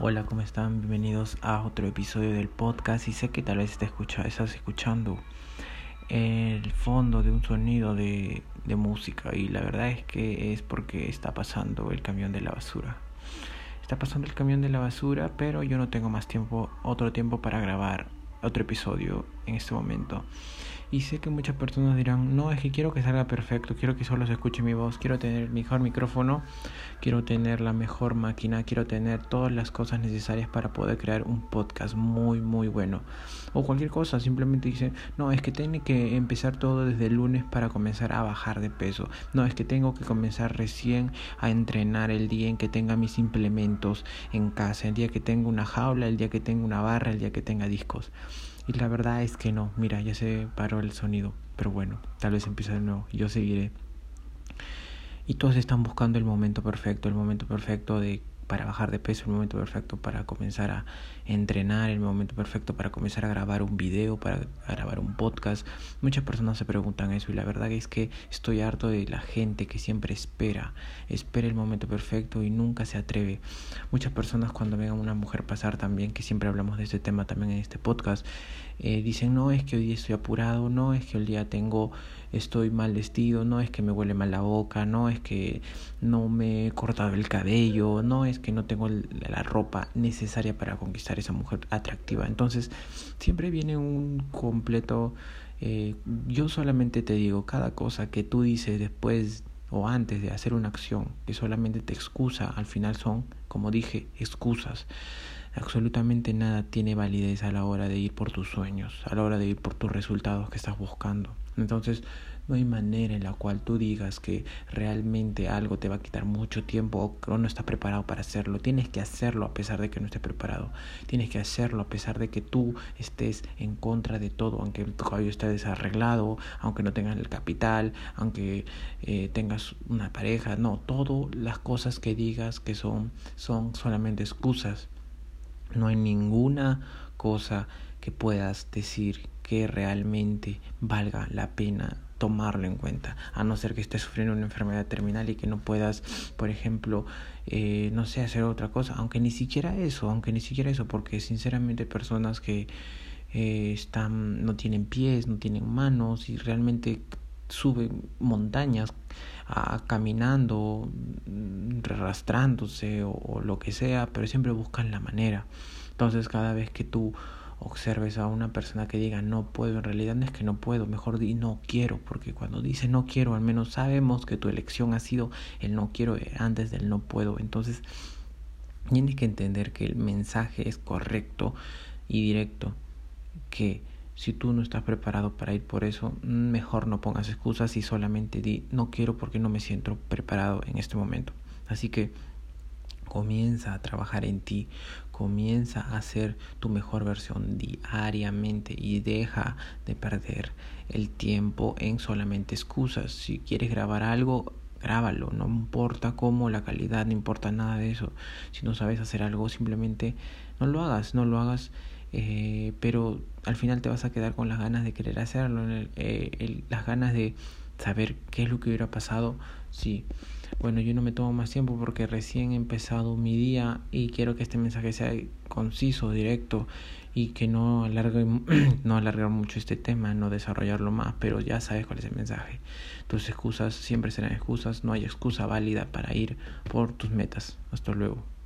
Hola, ¿cómo están? Bienvenidos a otro episodio del podcast y sé que tal vez estás escuchando el fondo de un sonido de música y la verdad es que es porque está pasando el camión de la basura. Está pasando el camión de la basura, pero yo no tengo más tiempo, otro tiempo para grabar otro episodio en este momento. Y sé que muchas personas dirán, no, es que quiero que salga perfecto, quiero que solo se escuche mi voz, quiero tener el mejor micrófono, quiero tener la mejor máquina, quiero tener todas las cosas necesarias para poder crear un podcast muy, muy bueno. O cualquier cosa, simplemente dice, no, es que tiene que empezar todo desde el lunes para comenzar a bajar de peso. No, es que tengo que comenzar recién a entrenar el día en que tenga mis implementos en casa, el día que tenga una jaula, el día que tenga una barra, el día que tenga discos. Y la verdad es que no, mira, ya se paró el sonido, pero bueno, tal vez empiece de nuevo, yo seguiré. Y todos están buscando el momento perfecto, el momento perfecto de para bajar de peso, el momento perfecto para comenzar a entrenar, el momento perfecto para comenzar a grabar un video, para grabar un podcast. Muchas personas se preguntan eso y la verdad es que estoy harto de la gente que siempre espera, espera el momento perfecto y nunca se atreve. Muchas personas cuando ven a una mujer pasar también, que siempre hablamos de este tema también en este podcast, eh, dicen no es que hoy estoy apurado, no es que hoy día tengo estoy mal vestido, no es que me huele mal la boca, no es que no me he cortado el cabello, no es que no tengo la ropa necesaria para conquistar esa mujer atractiva. Entonces, siempre viene un completo... Eh, yo solamente te digo, cada cosa que tú dices después o antes de hacer una acción que solamente te excusa, al final son, como dije, excusas. Absolutamente nada tiene validez a la hora de ir por tus sueños, a la hora de ir por tus resultados que estás buscando. Entonces, no hay manera en la cual tú digas que realmente algo te va a quitar mucho tiempo o no estás preparado para hacerlo. Tienes que hacerlo a pesar de que no estés preparado. Tienes que hacerlo a pesar de que tú estés en contra de todo, aunque tu cabello esté desarreglado, aunque no tengas el capital, aunque eh, tengas una pareja. No, todas las cosas que digas que son, son solamente excusas. No hay ninguna cosa que puedas decir que realmente valga la pena tomarlo en cuenta, a no ser que estés sufriendo una enfermedad terminal y que no puedas, por ejemplo, eh, no sé, hacer otra cosa, aunque ni siquiera eso, aunque ni siquiera eso, porque sinceramente personas que eh, están, no tienen pies, no tienen manos y realmente suben montañas a, caminando, arrastrándose o, o lo que sea, pero siempre buscan la manera. Entonces cada vez que tú observes a una persona que diga no puedo, en realidad no es que no puedo, mejor di no quiero, porque cuando dice no quiero, al menos sabemos que tu elección ha sido el no quiero antes del no puedo. Entonces, tienes que entender que el mensaje es correcto y directo, que si tú no estás preparado para ir por eso, mejor no pongas excusas y solamente di no quiero porque no me siento preparado en este momento. Así que comienza a trabajar en ti, comienza a hacer tu mejor versión diariamente y deja de perder el tiempo en solamente excusas. Si quieres grabar algo, grábalo, no importa cómo, la calidad, no importa nada de eso. Si no sabes hacer algo, simplemente no lo hagas, no lo hagas. Eh, pero al final te vas a quedar con las ganas de querer hacerlo, eh, las ganas de saber qué es lo que hubiera pasado si bueno, yo no me tomo más tiempo porque recién he empezado mi día y quiero que este mensaje sea conciso, directo y que no alargue, no alargar mucho este tema, no desarrollarlo más, pero ya sabes cuál es el mensaje. Tus excusas siempre serán excusas, no hay excusa válida para ir por tus metas. Hasta luego.